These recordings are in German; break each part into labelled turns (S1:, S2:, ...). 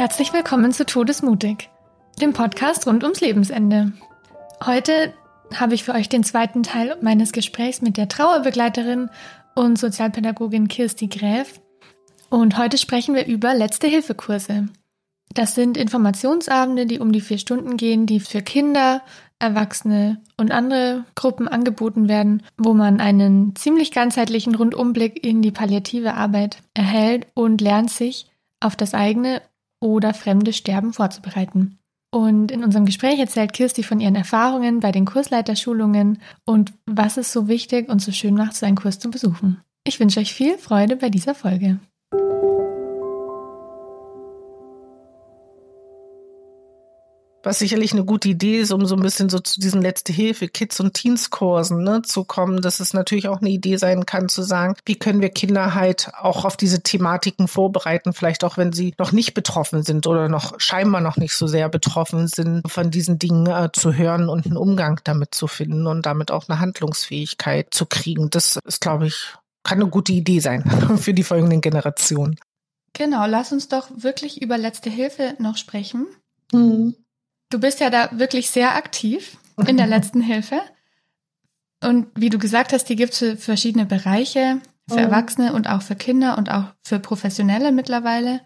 S1: Herzlich willkommen zu Todesmutig, dem Podcast rund ums Lebensende. Heute habe ich für euch den zweiten Teil meines Gesprächs mit der Trauerbegleiterin und Sozialpädagogin Kirsti Gräf. Und heute sprechen wir über Letzte-Hilfe-Kurse. Das sind Informationsabende, die um die vier Stunden gehen, die für Kinder, Erwachsene und andere Gruppen angeboten werden, wo man einen ziemlich ganzheitlichen Rundumblick in die palliative Arbeit erhält und lernt sich auf das eigene oder fremde Sterben vorzubereiten. Und in unserem Gespräch erzählt Kirsti von ihren Erfahrungen bei den Kursleiterschulungen und was es so wichtig und so schön macht, so einen Kurs zu besuchen. Ich wünsche euch viel Freude bei dieser Folge.
S2: Was sicherlich eine gute Idee ist, um so ein bisschen so zu diesen Letzte Hilfe, Kids- und Teens-Kursen ne, zu kommen, dass es natürlich auch eine Idee sein kann, zu sagen, wie können wir Kinder halt auch auf diese Thematiken vorbereiten, vielleicht auch wenn sie noch nicht betroffen sind oder noch scheinbar noch nicht so sehr betroffen sind, von diesen Dingen äh, zu hören und einen Umgang damit zu finden und damit auch eine Handlungsfähigkeit zu kriegen. Das ist, glaube ich, kann eine gute Idee sein für die folgenden Generationen.
S1: Genau, lass uns doch wirklich über Letzte Hilfe noch sprechen. Mhm. Du bist ja da wirklich sehr aktiv in der letzten Hilfe. Und wie du gesagt hast, die gibt es für verschiedene Bereiche, für mhm. Erwachsene und auch für Kinder und auch für Professionelle mittlerweile.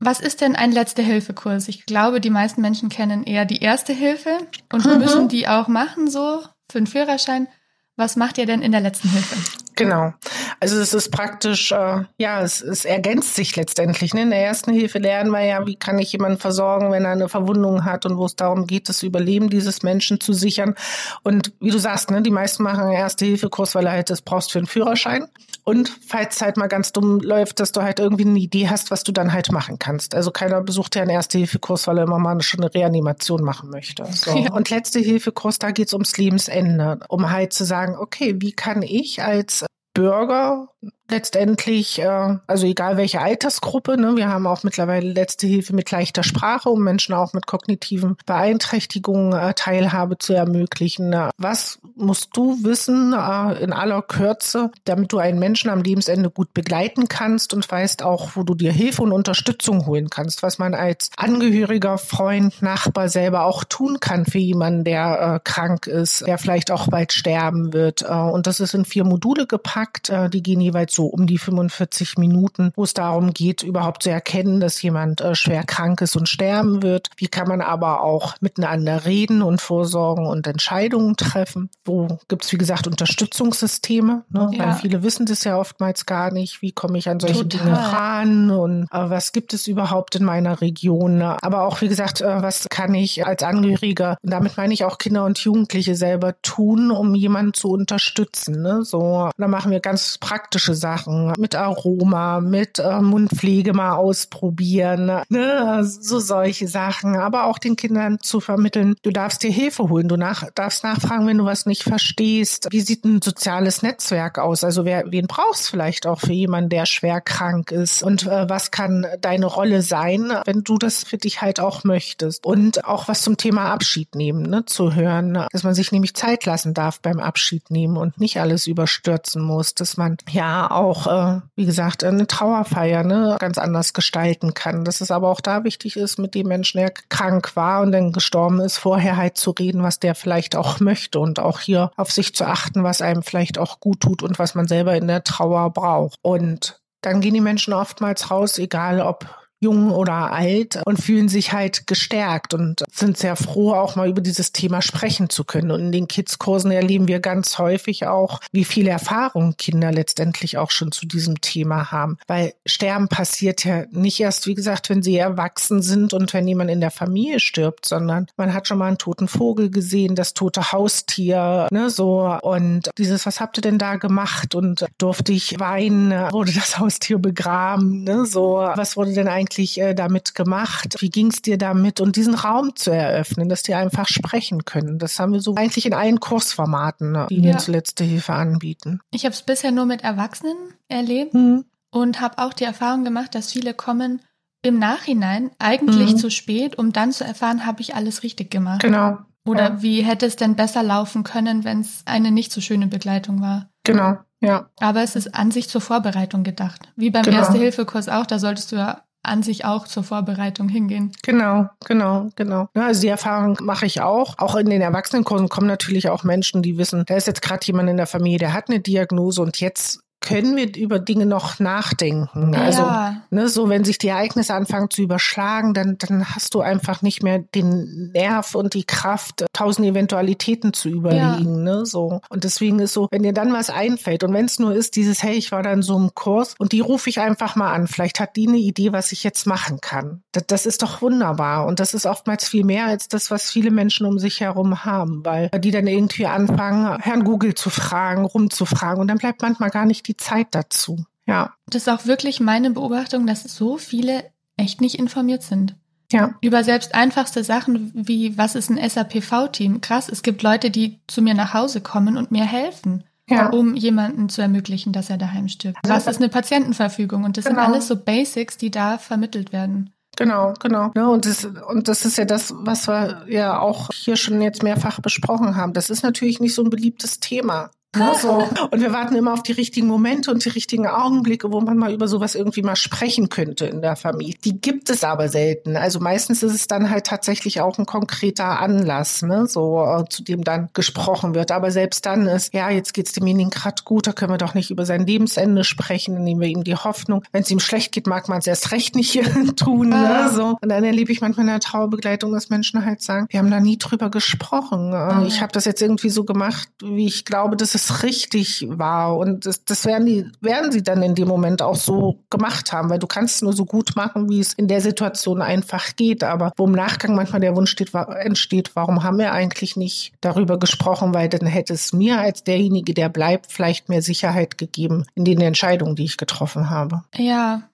S1: Was ist denn ein Letzte-Hilfe-Kurs? Ich glaube, die meisten Menschen kennen eher die Erste Hilfe und mhm. müssen die auch machen, so für einen Führerschein. Was macht ihr denn in der letzten Hilfe?
S2: Genau. Also es ist praktisch, äh, ja, es, es ergänzt sich letztendlich. Ne? In der ersten Hilfe lernen wir ja, wie kann ich jemanden versorgen, wenn er eine Verwundung hat und wo es darum geht, das Überleben dieses Menschen zu sichern. Und wie du sagst, ne, die meisten machen einen Erste-Hilfe-Kurs, weil er halt das brauchst für einen Führerschein. Und falls es halt mal ganz dumm läuft, dass du halt irgendwie eine Idee hast, was du dann halt machen kannst. Also keiner besucht ja einen Erste-Hilfe-Kurs, weil er immer mal schon eine Reanimation machen möchte. So. Ja. Und Letzte-Hilfe-Kurs, da geht es ums Lebensende, um halt zu sagen, okay, wie kann ich als Bürger letztendlich, äh, also egal welche Altersgruppe, ne, wir haben auch mittlerweile letzte Hilfe mit leichter Sprache, um Menschen auch mit kognitiven Beeinträchtigungen äh, Teilhabe zu ermöglichen. Was musst du wissen äh, in aller Kürze, damit du einen Menschen am Lebensende gut begleiten kannst und weißt auch, wo du dir Hilfe und Unterstützung holen kannst, was man als Angehöriger, Freund, Nachbar selber auch tun kann für jemanden, der äh, krank ist, der vielleicht auch bald sterben wird. Äh, und das ist in vier Module gepackt, äh, die gehen jeweils so um die 45 Minuten, wo es darum geht, überhaupt zu erkennen, dass jemand äh, schwer krank ist und sterben wird. Wie kann man aber auch miteinander reden und vorsorgen und Entscheidungen treffen? Wo gibt es, wie gesagt, Unterstützungssysteme? Ne? Ja. Weil viele wissen das ja oftmals gar nicht. Wie komme ich an solche Total. Dinge ran? Und äh, was gibt es überhaupt in meiner Region? Aber auch, wie gesagt, äh, was kann ich als Angehöriger, und damit meine ich auch Kinder und Jugendliche selber tun, um jemanden zu unterstützen? Ne? So, da machen wir ganz praktische Sachen Sachen mit Aroma, mit äh, Mundpflege mal ausprobieren, ne? so solche Sachen. Aber auch den Kindern zu vermitteln, du darfst dir Hilfe holen, du nach, darfst nachfragen, wenn du was nicht verstehst. Wie sieht ein soziales Netzwerk aus? Also wer, wen brauchst du vielleicht auch für jemanden, der schwer krank ist? Und äh, was kann deine Rolle sein, wenn du das für dich halt auch möchtest? Und auch was zum Thema Abschied nehmen, ne? zu hören, dass man sich nämlich Zeit lassen darf beim Abschied nehmen und nicht alles überstürzen muss, dass man ja auch, äh, wie gesagt, eine Trauerfeier ne, ganz anders gestalten kann. Dass es aber auch da wichtig ist, mit dem Menschen, der krank war und dann gestorben ist, vorher halt zu reden, was der vielleicht auch möchte und auch hier auf sich zu achten, was einem vielleicht auch gut tut und was man selber in der Trauer braucht. Und dann gehen die Menschen oftmals raus, egal ob jung oder alt und fühlen sich halt gestärkt und sind sehr froh, auch mal über dieses Thema sprechen zu können. Und in den Kids-Kursen erleben wir ganz häufig auch, wie viel Erfahrung Kinder letztendlich auch schon zu diesem Thema haben. Weil Sterben passiert ja nicht erst, wie gesagt, wenn sie erwachsen sind und wenn jemand in der Familie stirbt, sondern man hat schon mal einen toten Vogel gesehen, das tote Haustier, ne, so. Und dieses, was habt ihr denn da gemacht? Und durfte ich weinen? Wurde das Haustier begraben? Ne, so. Was wurde denn eigentlich eigentlich äh, damit gemacht? Wie ging es dir damit? Und diesen Raum zu eröffnen, dass die einfach sprechen können. Das haben wir so eigentlich in allen Kursformaten, ne, die ja. wir letzte Hilfe anbieten.
S1: Ich habe es bisher nur mit Erwachsenen erlebt mhm. und habe auch die Erfahrung gemacht, dass viele kommen im Nachhinein eigentlich mhm. zu spät, um dann zu erfahren, habe ich alles richtig gemacht.
S2: Genau.
S1: Oder ja. wie hätte es denn besser laufen können, wenn es eine nicht so schöne Begleitung war?
S2: Genau, ja.
S1: Aber es ist an sich zur Vorbereitung gedacht. Wie beim genau. Erste-Hilfe-Kurs auch, da solltest du ja an sich auch zur Vorbereitung hingehen.
S2: Genau, genau, genau. Ja, also die Erfahrung mache ich auch. Auch in den Erwachsenenkursen kommen natürlich auch Menschen, die wissen, da ist jetzt gerade jemand in der Familie, der hat eine Diagnose und jetzt können wir über Dinge noch nachdenken. Also, ja. ne, so wenn sich die Ereignisse anfangen zu überschlagen, dann, dann hast du einfach nicht mehr den Nerv und die Kraft, tausend Eventualitäten zu überlegen. Ja. Ne, so. Und deswegen ist so, wenn dir dann was einfällt und wenn es nur ist, dieses, hey, ich war da in so einem Kurs und die rufe ich einfach mal an. Vielleicht hat die eine Idee, was ich jetzt machen kann. Das, das ist doch wunderbar. Und das ist oftmals viel mehr als das, was viele Menschen um sich herum haben, weil die dann irgendwie anfangen, Herrn Google zu fragen, rumzufragen. Und dann bleibt manchmal gar nicht die Zeit dazu. Ja.
S1: Das ist auch wirklich meine Beobachtung, dass so viele echt nicht informiert sind.
S2: Ja.
S1: Über selbst einfachste Sachen wie, was ist ein SAPV-Team? Krass, es gibt Leute, die zu mir nach Hause kommen und mir helfen. Ja. um jemanden zu ermöglichen, dass er daheim stirbt. Was ist eine Patientenverfügung? Und das genau. sind alles so Basics, die da vermittelt werden.
S2: Genau, genau. Ja, und, das, und das ist ja das, was wir ja auch hier schon jetzt mehrfach besprochen haben. Das ist natürlich nicht so ein beliebtes Thema. Ne, so. Und wir warten immer auf die richtigen Momente und die richtigen Augenblicke, wo man mal über sowas irgendwie mal sprechen könnte in der Familie. Die gibt es aber selten. Also meistens ist es dann halt tatsächlich auch ein konkreter Anlass, ne, so äh, zu dem dann gesprochen wird. Aber selbst dann ist, ja, jetzt geht's demjenigen gerade gut, da können wir doch nicht über sein Lebensende sprechen, dann nehmen wir ihm die Hoffnung. Wenn es ihm schlecht geht, mag man es erst recht nicht tun. Ne, ah. so. Und dann erlebe ich manchmal in der Trauerbegleitung, dass Menschen halt sagen, wir haben da nie drüber gesprochen. Ah. Ich habe das jetzt irgendwie so gemacht, wie ich glaube, dass es richtig war. Und das, das werden die, werden sie dann in dem Moment auch so gemacht haben, weil du kannst nur so gut machen, wie es in der Situation einfach geht. Aber wo im Nachgang manchmal der Wunsch steht, war, entsteht, warum haben wir eigentlich nicht darüber gesprochen, weil dann hätte es mir als derjenige, der bleibt, vielleicht mehr Sicherheit gegeben in den Entscheidungen, die ich getroffen habe.
S1: Ja,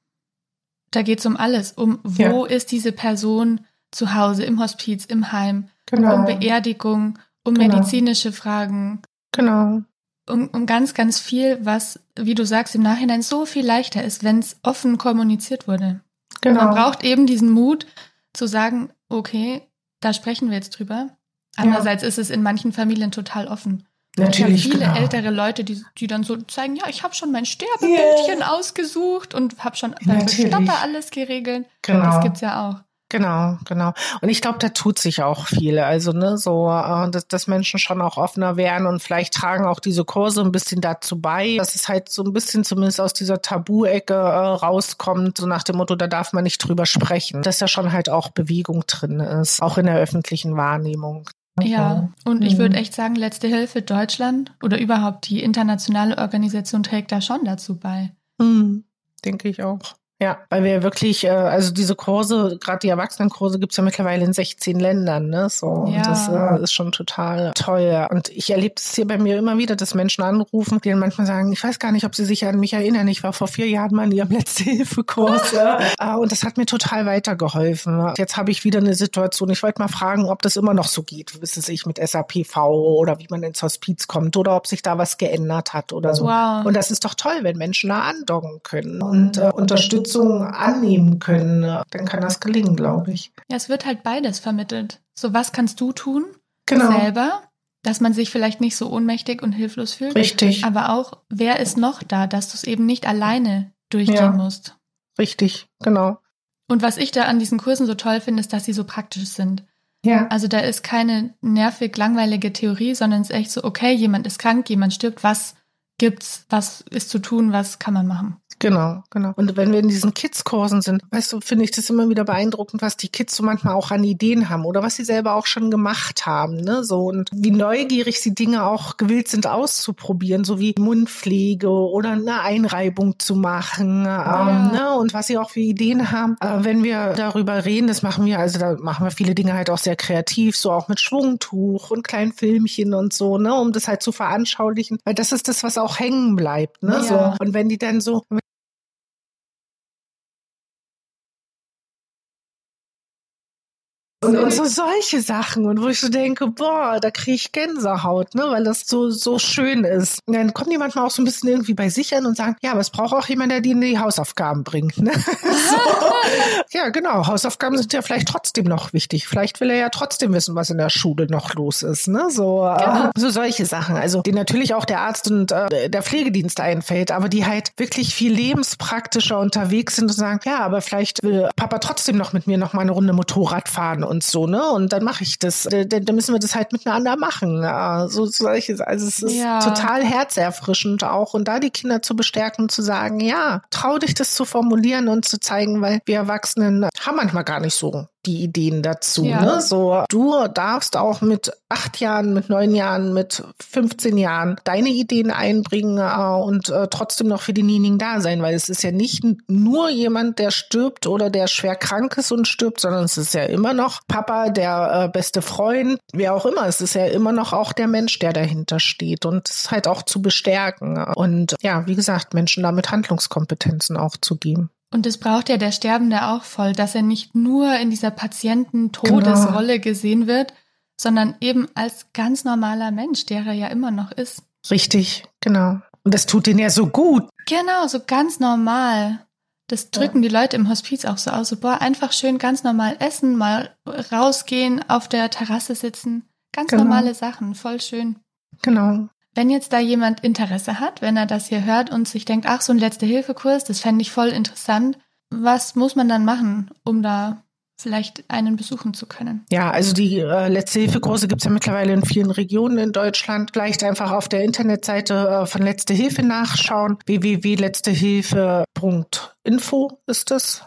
S1: da geht es um alles. Um wo ja. ist diese Person zu Hause, im Hospiz, im Heim, genau. um Beerdigung, um genau. medizinische Fragen.
S2: Genau
S1: um, um ganz, ganz viel, was, wie du sagst, im Nachhinein so viel leichter ist, wenn es offen kommuniziert wurde. Genau. Man braucht eben diesen Mut zu sagen, okay, da sprechen wir jetzt drüber. Andererseits ja. ist es in manchen Familien total offen.
S2: Natürlich.
S1: Ich habe viele
S2: genau.
S1: ältere Leute, die, die dann so zeigen, ja, ich habe schon mein Sterbebildchen yeah. ausgesucht und habe schon beim Bestatter alles geregelt. Genau. Das gibt's ja auch.
S2: Genau, genau. Und ich glaube, da tut sich auch viel. Also, ne, so, äh, dass, dass Menschen schon auch offener werden und vielleicht tragen auch diese Kurse ein bisschen dazu bei, dass es halt so ein bisschen zumindest aus dieser Tabu-Ecke äh, rauskommt, so nach dem Motto, da darf man nicht drüber sprechen. Dass da schon halt auch Bewegung drin ist, auch in der öffentlichen Wahrnehmung.
S1: Ja, und ich würde mhm. echt sagen, Letzte Hilfe Deutschland oder überhaupt die internationale Organisation trägt da schon dazu bei.
S2: Mhm, denke ich auch. Ja, weil wir wirklich, äh, also diese Kurse, gerade die Erwachsenenkurse gibt's ja mittlerweile in 16 Ländern, ne? So, ja. und das äh, ist schon total toll. Und ich erlebe es hier bei mir immer wieder, dass Menschen anrufen, die dann manchmal sagen, ich weiß gar nicht, ob sie sich an mich erinnern. Ich war vor vier Jahren mal in ihrem Letzte-Hilfe-Kurs. ja. Äh, und das hat mir total weitergeholfen. Jetzt habe ich wieder eine Situation. Ich wollte mal fragen, ob das immer noch so geht, wissen sich mit SAPV oder wie man ins Hospiz kommt oder ob sich da was geändert hat oder so. Wow. Und das ist doch toll, wenn Menschen da andocken können und äh, unterstützen Unterstützung annehmen können, dann kann das gelingen, glaube ich.
S1: Ja, es wird halt beides vermittelt. So, was kannst du tun? Genau. Selber, dass man sich vielleicht nicht so ohnmächtig und hilflos fühlt.
S2: Richtig.
S1: Aber auch, wer ist noch da, dass du es eben nicht alleine durchgehen ja. musst.
S2: Richtig, genau.
S1: Und was ich da an diesen Kursen so toll finde, ist, dass sie so praktisch sind.
S2: Ja.
S1: Also da ist keine nervig langweilige Theorie, sondern es ist echt so, okay, jemand ist krank, jemand stirbt, was gibt's, was ist zu tun, was kann man machen?
S2: Genau, genau. Und wenn wir in diesen Kids-Kursen sind, weißt du, finde ich das immer wieder beeindruckend, was die Kids so manchmal auch an Ideen haben oder was sie selber auch schon gemacht haben, ne? So und wie neugierig sie Dinge auch gewillt sind auszuprobieren, so wie Mundpflege oder eine Einreibung zu machen, ja. ähm, ne? Und was sie auch für Ideen haben, äh, wenn wir darüber reden, das machen wir, also da machen wir viele Dinge halt auch sehr kreativ, so auch mit Schwungtuch und kleinen Filmchen und so, ne? Um das halt zu veranschaulichen, weil das ist das, was auch hängen bleibt, ne? Ja. So und wenn die dann so Und, und so solche Sachen. Und wo ich so denke, boah, da kriege ich Gänsehaut, ne, weil das so, so schön ist. Und dann kommen die manchmal auch so ein bisschen irgendwie bei sich an und sagen, ja, aber es braucht auch jemand, der die in die Hausaufgaben bringt. Ne? so. Ja, genau. Hausaufgaben sind ja vielleicht trotzdem noch wichtig. Vielleicht will er ja trotzdem wissen, was in der Schule noch los ist. Ne? So, äh, genau. äh, so solche Sachen. Also, die natürlich auch der Arzt und äh, der Pflegedienst einfällt, aber die halt wirklich viel lebenspraktischer unterwegs sind und sagen, ja, aber vielleicht will Papa trotzdem noch mit mir noch mal eine Runde Motorrad fahren und so, ne? Und dann mache ich das. Da, da, müssen wir das halt miteinander machen. Ja, so solche, also es ist ja. total herzerfrischend auch und da die Kinder zu bestärken, zu sagen, ja, trau dich das zu formulieren und zu zeigen, weil wir Erwachsenen haben manchmal gar nicht so die Ideen dazu. Ja. Ne? So, du darfst auch mit acht Jahren, mit neun Jahren, mit 15 Jahren deine Ideen einbringen äh, und äh, trotzdem noch für denjenigen da sein, weil es ist ja nicht nur jemand, der stirbt oder der schwer krank ist und stirbt, sondern es ist ja immer noch Papa, der äh, beste Freund, wer auch immer. Es ist ja immer noch auch der Mensch, der dahinter steht und es halt auch zu bestärken und ja, wie gesagt, Menschen damit Handlungskompetenzen auch zu geben.
S1: Und das braucht ja der Sterbende auch voll, dass er nicht nur in dieser Patienten-Todesrolle genau. gesehen wird, sondern eben als ganz normaler Mensch, der er ja immer noch ist.
S2: Richtig, genau. Und das tut ihn ja so gut.
S1: Genau, so ganz normal. Das drücken ja. die Leute im Hospiz auch so aus. So, boah, einfach schön ganz normal essen, mal rausgehen, auf der Terrasse sitzen. Ganz genau. normale Sachen, voll schön.
S2: Genau.
S1: Wenn jetzt da jemand Interesse hat, wenn er das hier hört und sich denkt, ach, so ein Letzte-Hilfe-Kurs, das fände ich voll interessant, was muss man dann machen, um da vielleicht einen besuchen zu können?
S2: Ja, also die äh, Letzte-Hilfe-Kurse gibt es ja mittlerweile in vielen Regionen in Deutschland. Vielleicht einfach auf der Internetseite äh, von Letzte Hilfe nachschauen. www.letztehilfe.info ist das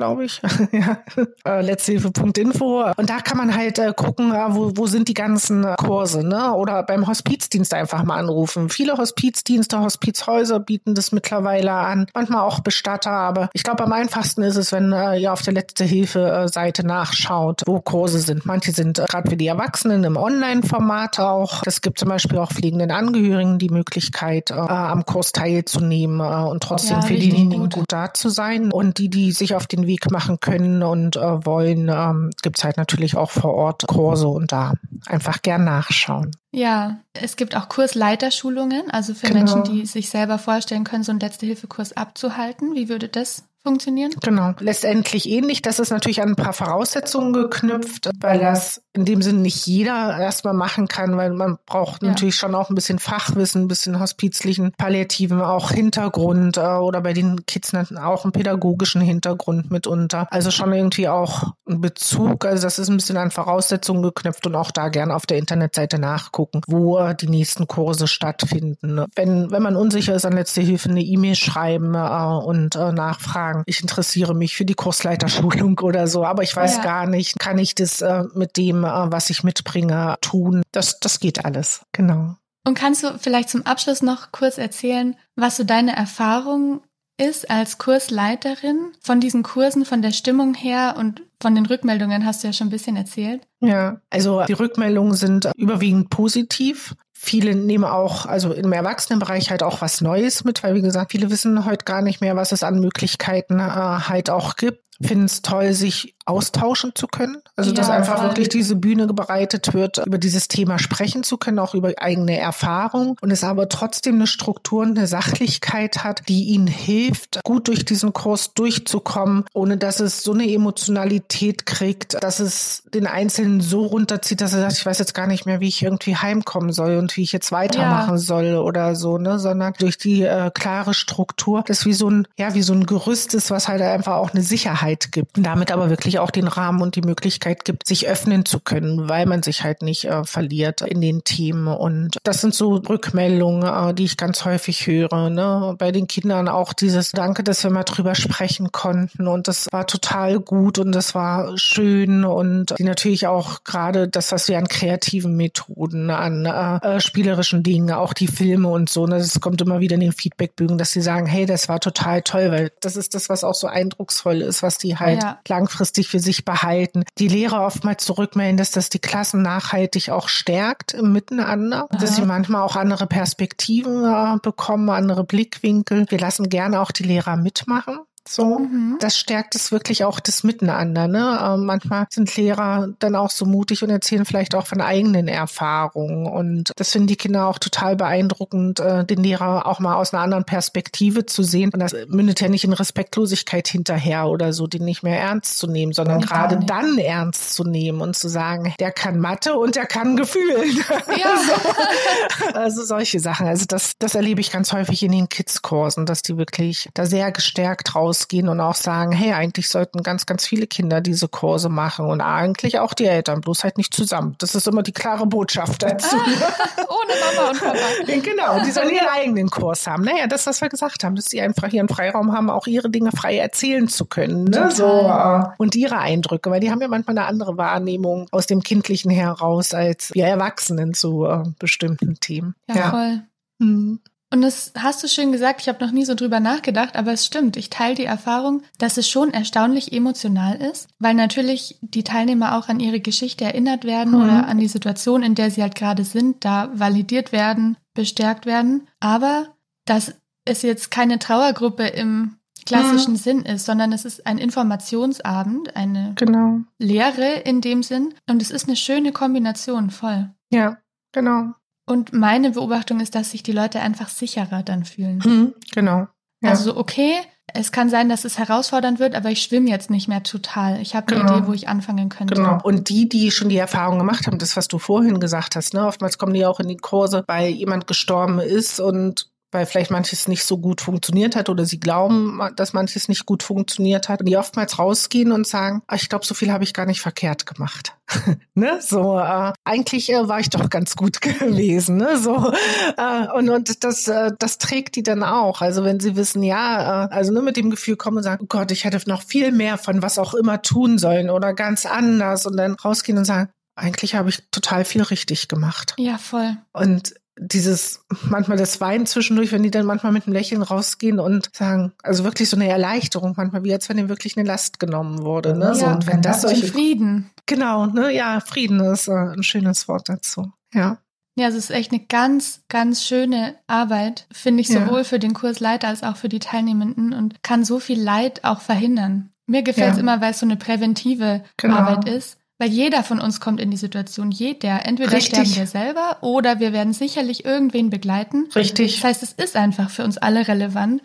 S2: glaube ich. ja. Äh, Letzthilfe.info. Und da kann man halt äh, gucken, äh, wo, wo sind die ganzen äh, Kurse, ne? Oder beim Hospizdienst einfach mal anrufen. Viele Hospizdienste, Hospizhäuser bieten das mittlerweile an. Manchmal auch Bestatter, aber ich glaube, am einfachsten ist es, wenn äh, ihr auf der Letzte Hilfe-Seite nachschaut, wo Kurse sind. Manche sind äh, gerade für die Erwachsenen im Online-Format auch. Es gibt zum Beispiel auch pflegenden Angehörigen die Möglichkeit, äh, am Kurs teilzunehmen äh, und trotzdem ja, für diejenigen gut. gut da zu sein. Und die, die sich auf den Weg machen können und äh, wollen, ähm, gibt es halt natürlich auch vor Ort Kurse und da einfach gern nachschauen.
S1: Ja, es gibt auch Kursleiterschulungen, also für genau. Menschen, die sich selber vorstellen können, so einen Letzte-Hilfe-Kurs abzuhalten. Wie würde das funktionieren?
S2: Genau. Letztendlich ähnlich. Das ist natürlich an ein paar Voraussetzungen geknüpft, weil das in dem Sinne nicht jeder erstmal machen kann, weil man braucht ja. natürlich schon auch ein bisschen Fachwissen, ein bisschen hospizlichen, palliativen auch Hintergrund äh, oder bei den Kids auch einen pädagogischen Hintergrund mitunter. Also schon irgendwie auch ein Bezug. Also das ist ein bisschen an Voraussetzungen geknüpft und auch da gerne auf der Internetseite nachgucken, wo die nächsten Kurse stattfinden. Wenn, wenn man unsicher ist, an letzte Hilfe eine E-Mail schreiben äh, und äh, nachfragen sagen, ich interessiere mich für die Kursleiterschulung oder so, aber ich weiß ja. gar nicht, kann ich das äh, mit dem, äh, was ich mitbringe, tun? Das, das geht alles, genau.
S1: Und kannst du vielleicht zum Abschluss noch kurz erzählen, was so deine Erfahrung ist als Kursleiterin von diesen Kursen, von der Stimmung her und von den Rückmeldungen hast du ja schon ein bisschen erzählt.
S2: Ja, also die Rückmeldungen sind überwiegend positiv. Viele nehmen auch, also im Erwachsenenbereich halt auch was Neues mit, weil wie gesagt, viele wissen heute gar nicht mehr, was es an Möglichkeiten äh, halt auch gibt finden es toll, sich austauschen zu können. Also, ja, dass einfach voll. wirklich diese Bühne bereitet wird, über dieses Thema sprechen zu können, auch über eigene Erfahrung und es aber trotzdem eine Struktur und eine Sachlichkeit hat, die ihnen hilft, gut durch diesen Kurs durchzukommen, ohne dass es so eine Emotionalität kriegt, dass es den Einzelnen so runterzieht, dass er sagt, ich weiß jetzt gar nicht mehr, wie ich irgendwie heimkommen soll und wie ich jetzt weitermachen ja. soll oder so, ne, sondern durch die äh, klare Struktur, das wie so ein, ja, wie so ein Gerüst ist, was halt einfach auch eine Sicherheit Freiheit gibt damit aber wirklich auch den Rahmen und die Möglichkeit gibt, sich öffnen zu können, weil man sich halt nicht äh, verliert in den Themen. Und das sind so Rückmeldungen, äh, die ich ganz häufig höre. Ne? Bei den Kindern auch dieses Danke, dass wir mal drüber sprechen konnten. Und das war total gut und das war schön. Und die natürlich auch gerade das, was wir an kreativen Methoden, an äh, äh spielerischen Dingen, auch die Filme und so, ne? das kommt immer wieder in den Feedbackbögen, dass sie sagen, hey, das war total toll, weil das ist das, was auch so eindrucksvoll ist, was die halt ja. langfristig für sich behalten. Die Lehrer oftmals zurückmelden, dass das die Klassen nachhaltig auch stärkt im Miteinander, Aha. dass sie manchmal auch andere Perspektiven äh, bekommen, andere Blickwinkel. Wir lassen gerne auch die Lehrer mitmachen. So, mhm. das stärkt es wirklich auch das Miteinander. Ne? Äh, manchmal sind Lehrer dann auch so mutig und erzählen vielleicht auch von eigenen Erfahrungen. Und das finden die Kinder auch total beeindruckend, äh, den Lehrer auch mal aus einer anderen Perspektive zu sehen. Und das mündet ja nicht in Respektlosigkeit hinterher oder so, den nicht mehr ernst zu nehmen, sondern gerade dann ernst zu nehmen und zu sagen, der kann Mathe und der kann Gefühlen. Ja. so. Also solche Sachen. Also das, das erlebe ich ganz häufig in den Kids-Kursen, dass die wirklich da sehr gestärkt raus rausgehen und auch sagen, hey, eigentlich sollten ganz, ganz viele Kinder diese Kurse machen und eigentlich auch die Eltern, bloß halt nicht zusammen. Das ist immer die klare Botschaft dazu.
S1: Ah, ohne Mama und Papa.
S2: genau, die sollen ihren eigenen Kurs haben. Naja, das, was wir gesagt haben, dass sie einfach ihren Freiraum haben, auch ihre Dinge frei erzählen zu können. Ne? So, äh, und ihre Eindrücke, weil die haben ja manchmal eine andere Wahrnehmung aus dem Kindlichen heraus als wir Erwachsenen zu äh, bestimmten Themen.
S1: Ja, ja. voll. Mhm. Und das hast du schön gesagt, ich habe noch nie so drüber nachgedacht, aber es stimmt. Ich teile die Erfahrung, dass es schon erstaunlich emotional ist, weil natürlich die Teilnehmer auch an ihre Geschichte erinnert werden mhm. oder an die Situation, in der sie halt gerade sind, da validiert werden, bestärkt werden. Aber dass es jetzt keine Trauergruppe im klassischen mhm. Sinn ist, sondern es ist ein Informationsabend, eine genau. Lehre in dem Sinn. Und es ist eine schöne Kombination, voll.
S2: Ja, genau.
S1: Und meine Beobachtung ist, dass sich die Leute einfach sicherer dann fühlen.
S2: Hm, genau.
S1: Ja. Also okay, es kann sein, dass es herausfordernd wird, aber ich schwimme jetzt nicht mehr total. Ich habe eine genau. Idee, wo ich anfangen könnte.
S2: Genau. Und die, die schon die Erfahrung gemacht haben, das, was du vorhin gesagt hast, ne, oftmals kommen die auch in die Kurse, weil jemand gestorben ist und weil vielleicht manches nicht so gut funktioniert hat oder sie glauben, dass manches nicht gut funktioniert hat. Und die oftmals rausgehen und sagen, ach, ich glaube, so viel habe ich gar nicht verkehrt gemacht. ne? So, äh, eigentlich äh, war ich doch ganz gut gewesen. Ne? So, äh, und, und das, äh, das trägt die dann auch. Also wenn sie wissen, ja, äh, also nur mit dem Gefühl kommen und sagen, oh Gott, ich hätte noch viel mehr von was auch immer tun sollen oder ganz anders und dann rausgehen und sagen, eigentlich habe ich total viel richtig gemacht.
S1: Ja, voll.
S2: Und dieses, manchmal das Weinen zwischendurch, wenn die dann manchmal mit einem Lächeln rausgehen und sagen, also wirklich so eine Erleichterung, manchmal wie als wenn ihnen wirklich eine Last genommen wurde. Ne? Ja, so,
S1: und wenn das solche. Frieden.
S2: Genau, ne, ja, Frieden ist äh, ein schönes Wort dazu. Ja.
S1: Ja, es ist echt eine ganz, ganz schöne Arbeit, finde ich, sowohl ja. für den Kursleiter als auch für die Teilnehmenden und kann so viel Leid auch verhindern. Mir gefällt es ja. immer, weil es so eine präventive genau. Arbeit ist. Weil jeder von uns kommt in die Situation, jeder. Entweder Richtig. sterben wir selber oder wir werden sicherlich irgendwen begleiten.
S2: Richtig.
S1: Das heißt, es ist einfach für uns alle relevant.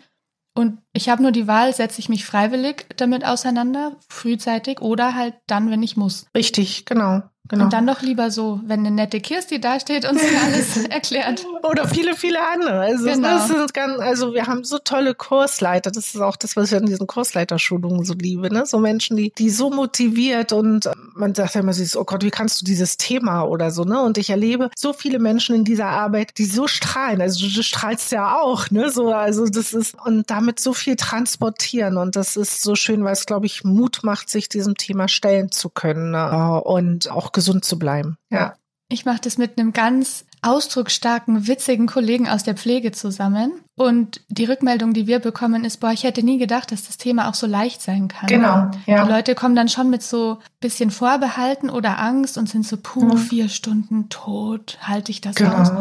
S1: Und ich habe nur die Wahl, setze ich mich freiwillig damit auseinander, frühzeitig oder halt dann, wenn ich muss.
S2: Richtig, genau. Genau.
S1: Und dann doch lieber so, wenn eine nette Kirsti dasteht und sie alles erklärt.
S2: Oder viele, viele andere. Also, genau. das sind ganz, also wir haben so tolle Kursleiter. Das ist auch das, was ich an diesen Kursleiterschulungen so liebe. Ne? So Menschen, die, die so motiviert und man sagt ja immer, oh Gott, wie kannst du dieses Thema oder so, ne? Und ich erlebe so viele Menschen in dieser Arbeit, die so strahlen. Also du strahlst ja auch, ne? So, also das ist, und damit so viel transportieren. Und das ist so schön, weil es, glaube ich, Mut macht, sich diesem Thema stellen zu können. Ne? Und auch gesund zu bleiben. Ja.
S1: Ich mache das mit einem ganz ausdrucksstarken, witzigen Kollegen aus der Pflege zusammen. Und die Rückmeldung, die wir bekommen, ist, boah, ich hätte nie gedacht, dass das Thema auch so leicht sein kann.
S2: Genau.
S1: Ja. Die Leute kommen dann schon mit so bisschen Vorbehalten oder Angst und sind so, puh, mhm. vier Stunden tot, halte ich das genau. aus.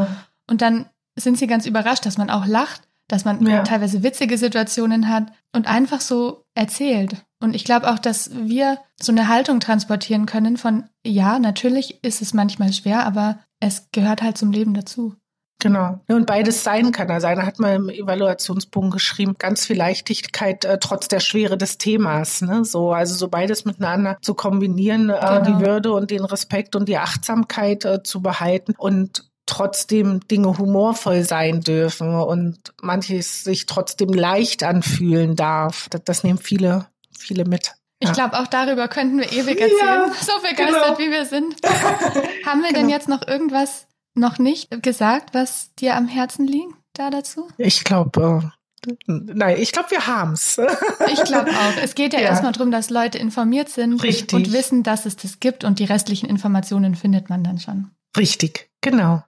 S1: Und dann sind sie ganz überrascht, dass man auch lacht, dass man ja. teilweise witzige Situationen hat und einfach so erzählt. Und ich glaube auch, dass wir so eine Haltung transportieren können von, ja, natürlich ist es manchmal schwer, aber es gehört halt zum Leben dazu.
S2: Genau. Und beides sein kann. Also einer hat mal im Evaluationsbogen geschrieben, ganz viel Leichtigkeit äh, trotz der Schwere des Themas. Ne? So, also so beides miteinander zu kombinieren, äh, genau. die Würde und den Respekt und die Achtsamkeit äh, zu behalten und trotzdem Dinge humorvoll sein dürfen und manches sich trotzdem leicht anfühlen darf. Das, das nehmen viele viele mit.
S1: Ich glaube, auch darüber könnten wir ewig erzählen, ja, so begeistert genau. wie wir sind. Haben wir genau. denn jetzt noch irgendwas noch nicht gesagt, was dir am Herzen liegt da dazu?
S2: Ich glaube, äh, nein, ich glaube, wir haben's.
S1: ich glaube auch. Es geht ja, ja. erstmal darum, dass Leute informiert sind
S2: Richtig.
S1: und wissen, dass es das gibt und die restlichen Informationen findet man dann schon.
S2: Richtig, genau.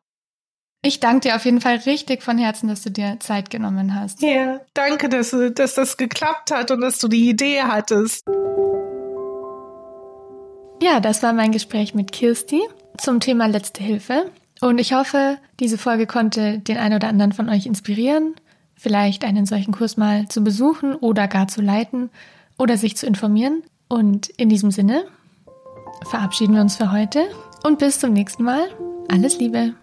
S1: Ich danke dir auf jeden Fall richtig von Herzen, dass du dir Zeit genommen hast.
S2: Ja, danke, dass, dass das geklappt hat und dass du die Idee hattest.
S1: Ja, das war mein Gespräch mit Kirsti zum Thema Letzte Hilfe. Und ich hoffe, diese Folge konnte den einen oder anderen von euch inspirieren, vielleicht einen solchen Kurs mal zu besuchen oder gar zu leiten oder sich zu informieren. Und in diesem Sinne verabschieden wir uns für heute und bis zum nächsten Mal. Alles Liebe!